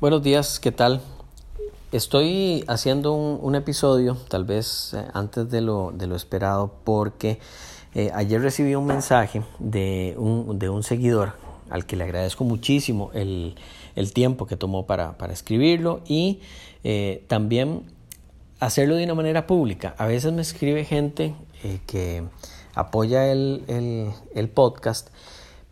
Buenos días, ¿qué tal? Estoy haciendo un, episodio, tal vez eh, antes de lo, de lo esperado, porque eh, ayer recibí un mensaje de un, de un, seguidor al que le agradezco muchísimo el, el tiempo que tomó para, para escribirlo y eh, también hacerlo de una manera pública. A veces me escribe gente que apoya el, el podcast,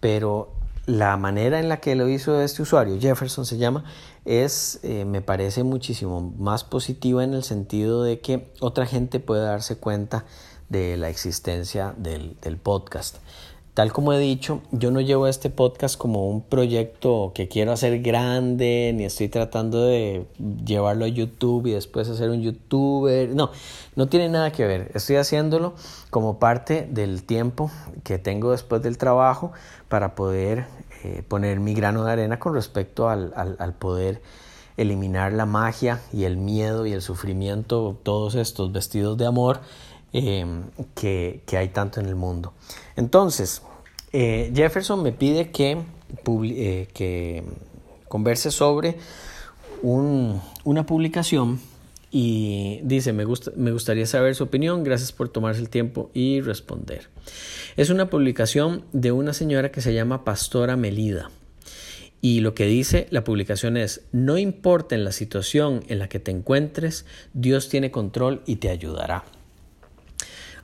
pero la manera en la que lo hizo este usuario, Jefferson se llama, es, eh, me parece muchísimo más positiva en el sentido de que otra gente puede darse cuenta de la existencia del, del podcast. Tal como he dicho, yo no llevo este podcast como un proyecto que quiero hacer grande, ni estoy tratando de llevarlo a YouTube y después hacer un youtuber. No, no tiene nada que ver. Estoy haciéndolo como parte del tiempo que tengo después del trabajo para poder eh, poner mi grano de arena con respecto al, al, poder eliminar la magia y el miedo y el sufrimiento, todos estos vestidos de amor Em, que, hay tanto en el mundo. Entonces, eh, Jefferson me pide que, eh, converse sobre una publicación y dice, me, me gustaría saber su opinión, gracias por tomarse el tiempo y responder. Es una publicación de una señora que se llama Pastora Melida. Y lo que dice la publicación es, no importa en la situación en la que te encuentres, Dios tiene control y te ayudará.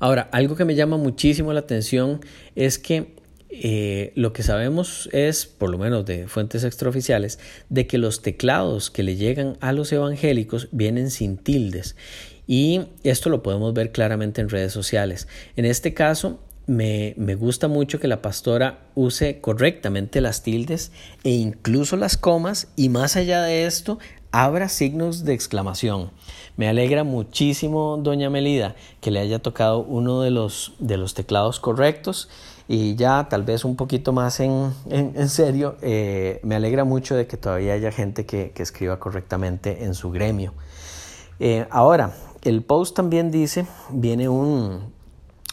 Ahora, algo que me llama muchísimo la atención es que eh, lo que sabemos es, por lo menos de fuentes extraoficiales, de que los teclados que le llegan a los evangélicos vienen sin tildes. Y esto lo podemos ver claramente en redes sociales. En este caso, me, me, gusta mucho que la pastora use correctamente las tildes e incluso las comas y más allá de esto abra signos de exclamación. Me alegra muchísimo, doña Melida, que le haya tocado uno de los, de los teclados correctos y ya tal vez un poquito más en, en, serio, eh, me alegra mucho de que todavía haya gente que, que escriba correctamente en su gremio. Eh, ahora, el post también dice, viene un,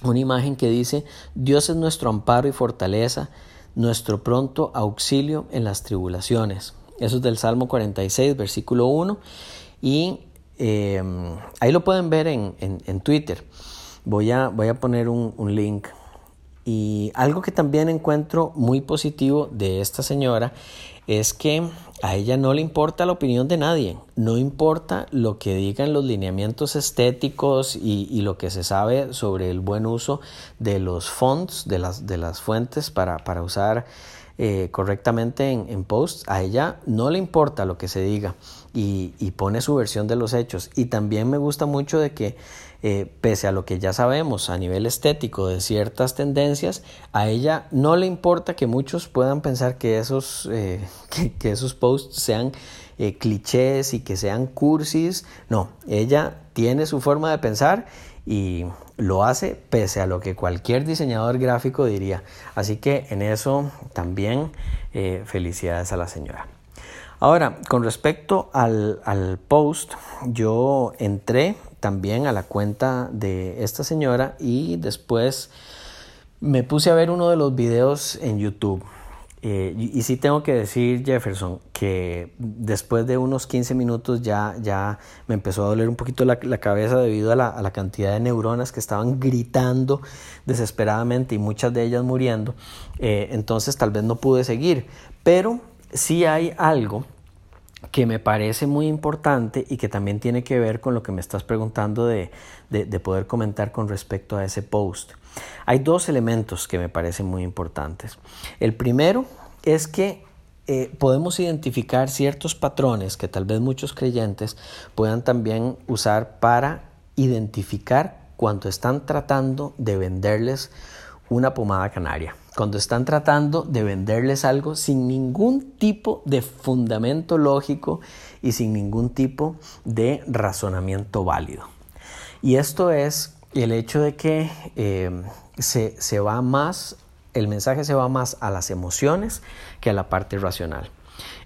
una imagen que dice, Dios es nuestro amparo y fortaleza, nuestro pronto auxilio en las tribulaciones. Eso es del Salmo 46, versículo 1. Y eh, ahí lo pueden ver en, en, Twitter. Voy a, voy a poner un, un, link. Y algo que también encuentro muy positivo de esta señora es que a ella no le importa la opinión de nadie, no importa lo que digan los lineamientos estéticos y, lo que se sabe sobre el buen uso de los fonts, de las, de las fuentes para, para usar eh, correctamente en, en posts, a ella no le importa lo que se diga y, pone su versión de los hechos. Y también me gusta mucho de que, eh, pese a lo que ya sabemos a nivel estético de ciertas tendencias, a ella no le importa que muchos puedan pensar que esos, eh, que, esos posts sean clichés y que sean cursis. No, ella tiene su forma de pensar y lo hace pese a lo que cualquier diseñador gráfico diría. Así que en eso también eh, felicidades a la señora. Ahora, con respecto al, al, post, yo entré también a la cuenta de esta señora y después me puse a ver uno de los videos en YouTube. Eh, y, sí tengo que decir, Jefferson, que después de unos 15 minutos ya, ya me empezó a doler un poquito la, cabeza debido a la, cantidad de neuronas que estaban gritando desesperadamente y muchas de ellas muriendo. Eh, entonces tal vez no pude seguir. Pero sí hay algo que me parece muy importante y que también tiene que ver con lo que me estás preguntando de, de poder comentar con respecto a ese post. Hay dos elementos que me parecen muy importantes. El primero es que eh, podemos identificar ciertos patrones que tal vez muchos creyentes puedan también usar para identificar cuando están tratando de venderles una pomada canaria, cuando están tratando de venderles algo sin ningún tipo de fundamento lógico y sin ningún tipo de razonamiento válido. Y esto es el hecho de que eh, se, va más, el mensaje se va más a las emociones que a la parte racional.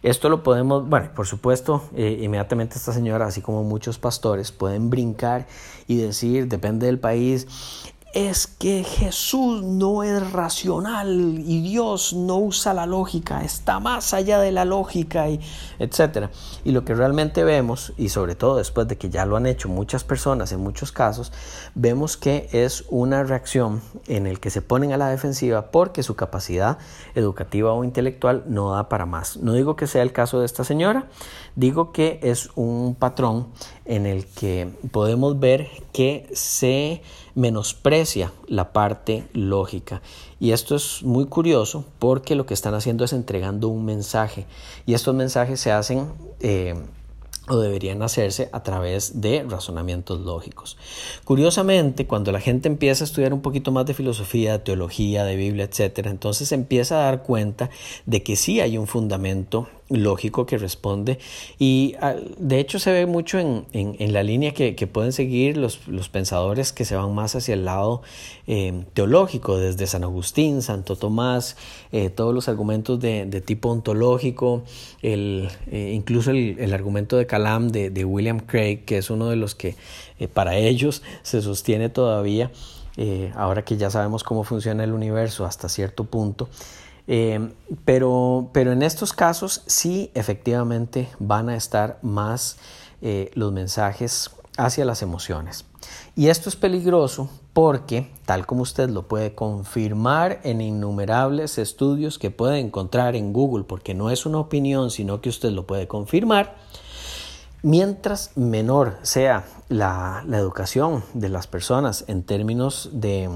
Esto lo podemos, bueno, por supuesto, eh, inmediatamente esta señora, así como muchos pastores, pueden brincar y decir, depende del país, es que Jesús no es racional y Dios no usa la lógica, está más allá de la lógica y etcétera. Y lo que realmente vemos y sobre todo después de que ya lo han hecho muchas personas en muchos casos, vemos que es una reacción en el que se ponen a la defensiva porque su capacidad educativa o intelectual no da para más. No digo que sea el caso de esta señora, digo que es un patrón en el que podemos ver que se menosprecia la parte lógica. Y esto es muy curioso porque lo que están haciendo es entregando un mensaje. Y estos mensajes se hacen... Eh, o deberían hacerse a través de razonamientos lógicos. Curiosamente, cuando la gente empieza a estudiar un poquito más de filosofía, de teología, de Biblia, etc., entonces empieza a dar cuenta de que sí hay un fundamento lógico que responde y ah, de hecho se ve mucho en, la línea que, pueden seguir los, pensadores que se van más hacia el lado eh, teológico, desde San Agustín, Santo Tomás, eh, todos los argumentos de, tipo ontológico, el, eh, incluso el, argumento de Calam de, de, William Craig, que es uno de los que para ellos se sostiene todavía, ahora que ya sabemos cómo funciona el universo hasta cierto punto. Eh, pero, pero en estos casos sí efectivamente van a estar más eh, los mensajes hacia las emociones. Y esto es peligroso porque, tal como usted lo puede confirmar en innumerables estudios que puede encontrar en Google, porque no es una opinión, sino que usted lo puede confirmar, mientras menor sea la, educación de las personas en términos de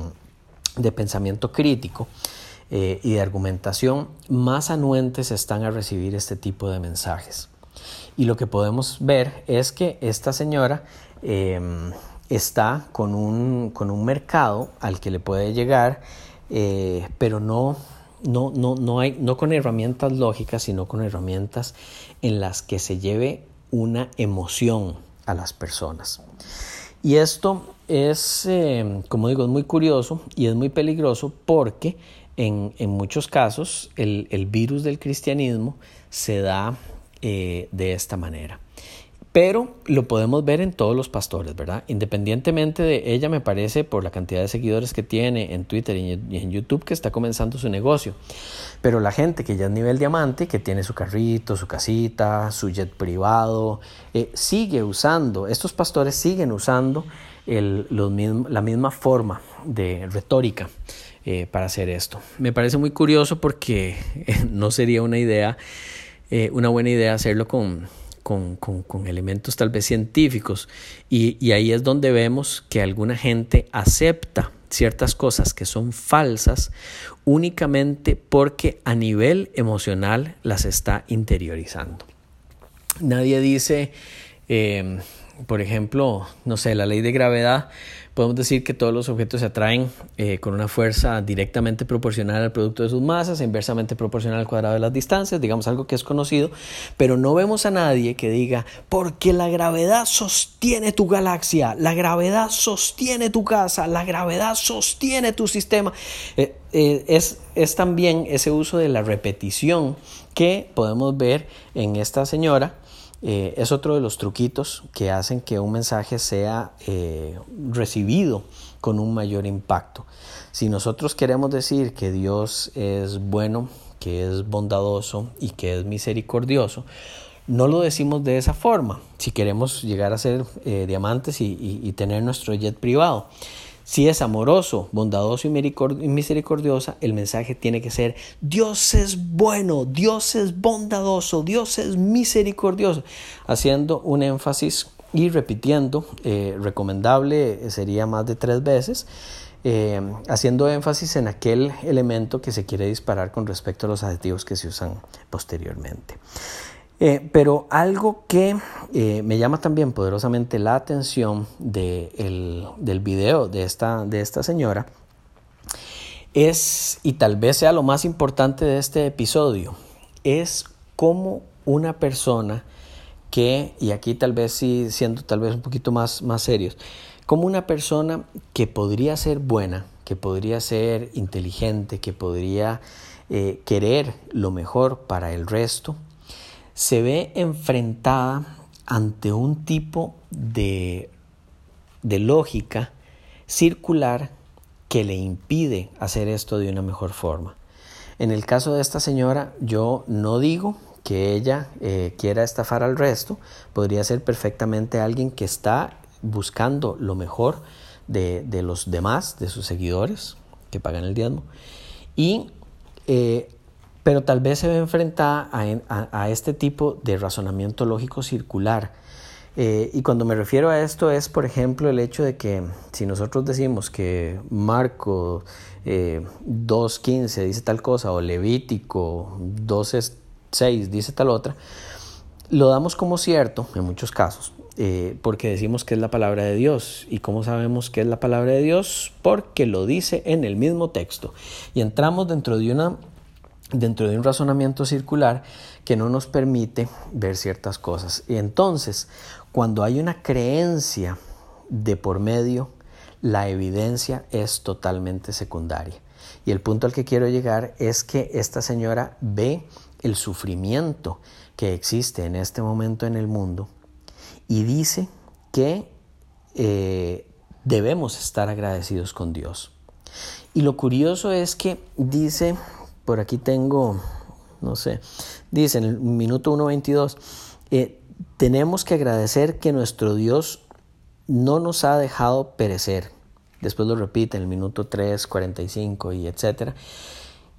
pensamiento crítico, eh, y de argumentación, más anuentes están a recibir este tipo de mensajes. Y lo que podemos ver es que esta señora em, está con un, con un, mercado al que le puede llegar, eh, pero no, no, no, no, hay, no con herramientas lógicas, sino con herramientas en las que se lleve una emoción a las personas. Y esto es, em, como digo, es muy curioso y es muy peligroso porque en, muchos casos el, virus del cristianismo se da eh, de esta manera. Pero lo podemos ver en todos los pastores, ¿verdad? Independientemente de ella, me parece, por la cantidad de seguidores que tiene en Twitter y en YouTube, que está comenzando su negocio. Pero la gente que ya es nivel diamante, que tiene su carrito, su casita, su jet privado, eh, sigue usando, estos pastores siguen usando la misma forma de retórica eh, para hacer esto. Me parece muy curioso porque no sería una idea, eh, una buena idea hacerlo con, con, elementos tal vez científicos. Y, ahí es donde vemos que alguna gente acepta ciertas cosas que son falsas únicamente porque a nivel emocional las está interiorizando. Nadie dice, eh, por ejemplo, no sé, la ley de gravedad podemos decir que todos los objetos se atraen eh, con una fuerza directamente proporcional al producto de sus masas, inversamente proporcional al cuadrado de las distancias, digamos algo que es conocido, pero no vemos a nadie que diga, porque la gravedad sostiene tu galaxia, la gravedad sostiene tu casa, la gravedad sostiene tu sistema. Eh, eh, es, es también ese uso de la repetición que podemos ver en esta señora eh, es otro de los truquitos que hacen que un mensaje sea eh, recibido con un mayor impacto. Si nosotros queremos decir que Dios es bueno, que es bondadoso y que es misericordioso, no lo decimos de esa forma. Si queremos llegar a ser eh, diamantes y tener nuestro jet privado. Si es amoroso, bondadoso y misericordiosa, el mensaje tiene que ser Dios es bueno, Dios es bondadoso, Dios es misericordioso, haciendo un énfasis y repitiendo, eh, recomendable sería más de tres veces, eh, haciendo énfasis en aquel elemento que se quiere disparar con respecto a los adjetivos que se usan posteriormente. Eh, pero algo que eh, me llama también poderosamente la atención del video de esta, de esta señora es, y tal vez sea lo más importante de este episodio, es cómo una persona que, y aquí tal vez sí siendo tal vez un poquito más, más serios, como una persona que podría ser buena, que podría ser inteligente, que podría eh, querer lo mejor para el resto, se ve enfrentada ante un tipo de, de lógica circular que le impide hacer esto de una mejor forma. En el caso de esta señora, yo no digo que ella eh, quiera estafar al resto, podría ser perfectamente alguien que está buscando lo mejor de, los demás, de sus seguidores que pagan el diezmo, y, eh, pero tal vez se ve enfrentada a, este tipo de razonamiento lógico circular. Eh, y cuando me refiero a esto es, por ejemplo, el hecho de que si nosotros decimos que Marco 2.15 dice tal cosa o Levítico 12 6 dice tal otra, lo damos como cierto en muchos casos, eh, porque decimos que es la palabra de Dios. ¿Y cómo sabemos que es la palabra de Dios? Porque lo dice en el mismo texto. Y entramos dentro de una dentro de un razonamiento circular que no nos permite ver ciertas cosas. Y entonces, cuando hay una creencia de por medio, la evidencia es totalmente secundaria. Y el punto al que quiero llegar es que esta señora ve el sufrimiento que existe en este momento en el mundo y dice que eh, debemos estar agradecidos con Dios. Y lo curioso es que dice, por aquí tengo, no sé, dice en el minuto 1.22, eh, tenemos que agradecer que nuestro Dios no nos ha dejado perecer. Después lo repite en el minuto 3, 45 y etcétera.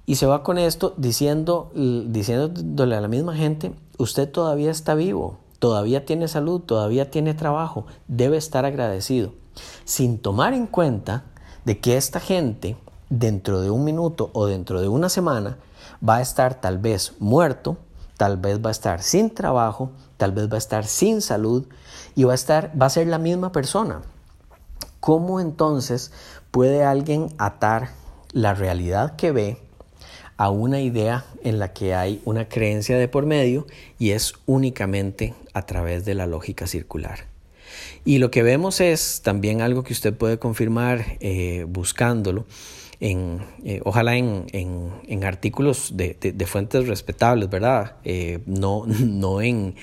Y se va con esto diciendo, diciéndole a la misma gente, usted todavía está vivo, todavía tiene salud, todavía tiene trabajo, debe estar agradecido. Sin tomar en cuenta de que esta gente dentro de un minuto o dentro de una semana va a estar tal vez muerto, tal vez va a estar sin trabajo, tal vez va a estar sin salud y va a estar va a ser la misma persona. ¿Cómo entonces puede alguien atar la realidad que ve a una idea en la que hay una creencia de por medio y es únicamente a través de la lógica circular. Y lo que vemos es también algo que usted puede confirmar eh, buscándolo, en, eh, ojalá en, en, artículos de, de, fuentes respetables, ¿verdad? Eh, no, no en,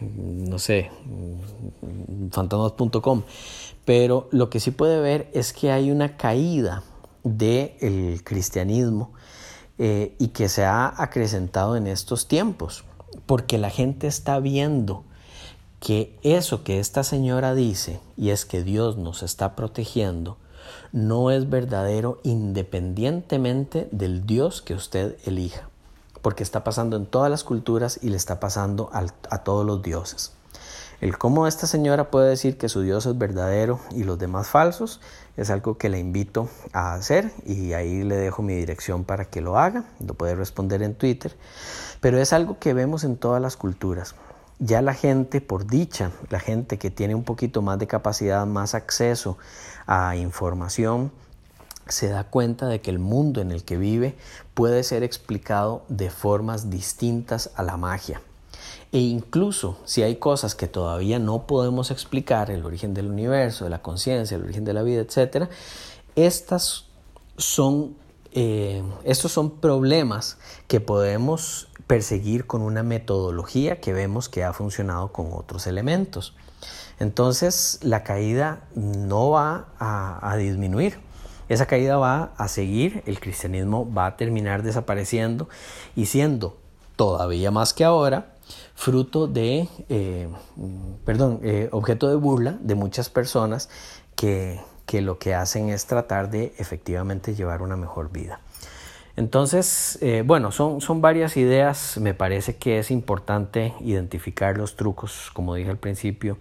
no sé, fantasmas.com. Pero lo que sí puede ver es que hay una caída del cristianismo eh, y que se ha acrecentado en estos tiempos, porque la gente está viendo que eso que esta señora dice, y es que Dios nos está protegiendo, no es verdadero independientemente del Dios que usted elija, porque está pasando en todas las culturas y le está pasando a todos los dioses. El cómo esta señora puede decir que su Dios es verdadero y los demás falsos es algo que le invito a hacer y ahí le dejo mi dirección para que lo haga, lo puede responder en Twitter, pero es algo que vemos en todas las culturas. Ya la gente, por dicha, la gente que tiene un poquito más de capacidad, más acceso a información, se da cuenta de que el mundo en el que vive puede ser explicado de formas distintas a la magia. E incluso si hay cosas que todavía no podemos explicar, el origen del universo, de la conciencia, el origen de la vida, etc., estas son, eh, estos son problemas que podemos perseguir con una metodología que vemos que ha funcionado con otros elementos. Entonces la caída no va a, disminuir, esa caída va a seguir, el cristianismo va a terminar desapareciendo y siendo todavía más que ahora fruto de, eh, perdón, eh, objeto de burla de muchas personas que, que lo que hacen es tratar de efectivamente llevar una mejor vida. Entonces, eh, bueno, son, son varias ideas. Me parece que es importante identificar los trucos, como dije al principio,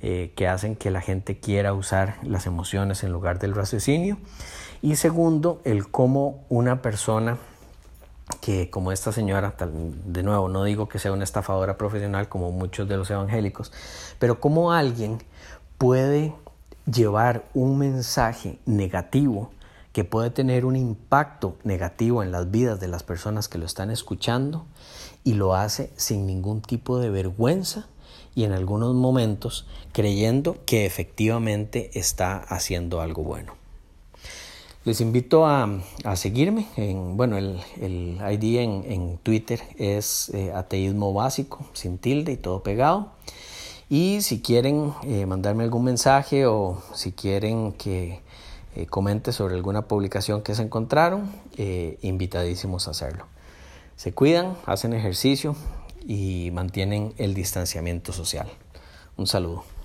que hacen que la gente quiera usar las emociones en lugar del raciocinio. Y segundo, el cómo una persona que como esta señora, de nuevo, no digo que sea una estafadora profesional como muchos de los evangélicos, pero como alguien puede llevar un mensaje negativo que puede tener un impacto negativo en las vidas de las personas que lo están escuchando y lo hace sin ningún tipo de vergüenza y en algunos momentos creyendo que efectivamente está haciendo algo bueno. Les invito a, seguirme. En, bueno, el, ID en, Twitter es eh, ateísmo básico, sin tilde y todo pegado. Y si quieren eh, mandarme algún mensaje o si quieren que eh, comente sobre alguna publicación que se encontraron, eh, invitadísimos a hacerlo. Se cuidan, hacen ejercicio y mantienen el distanciamiento social. Un saludo.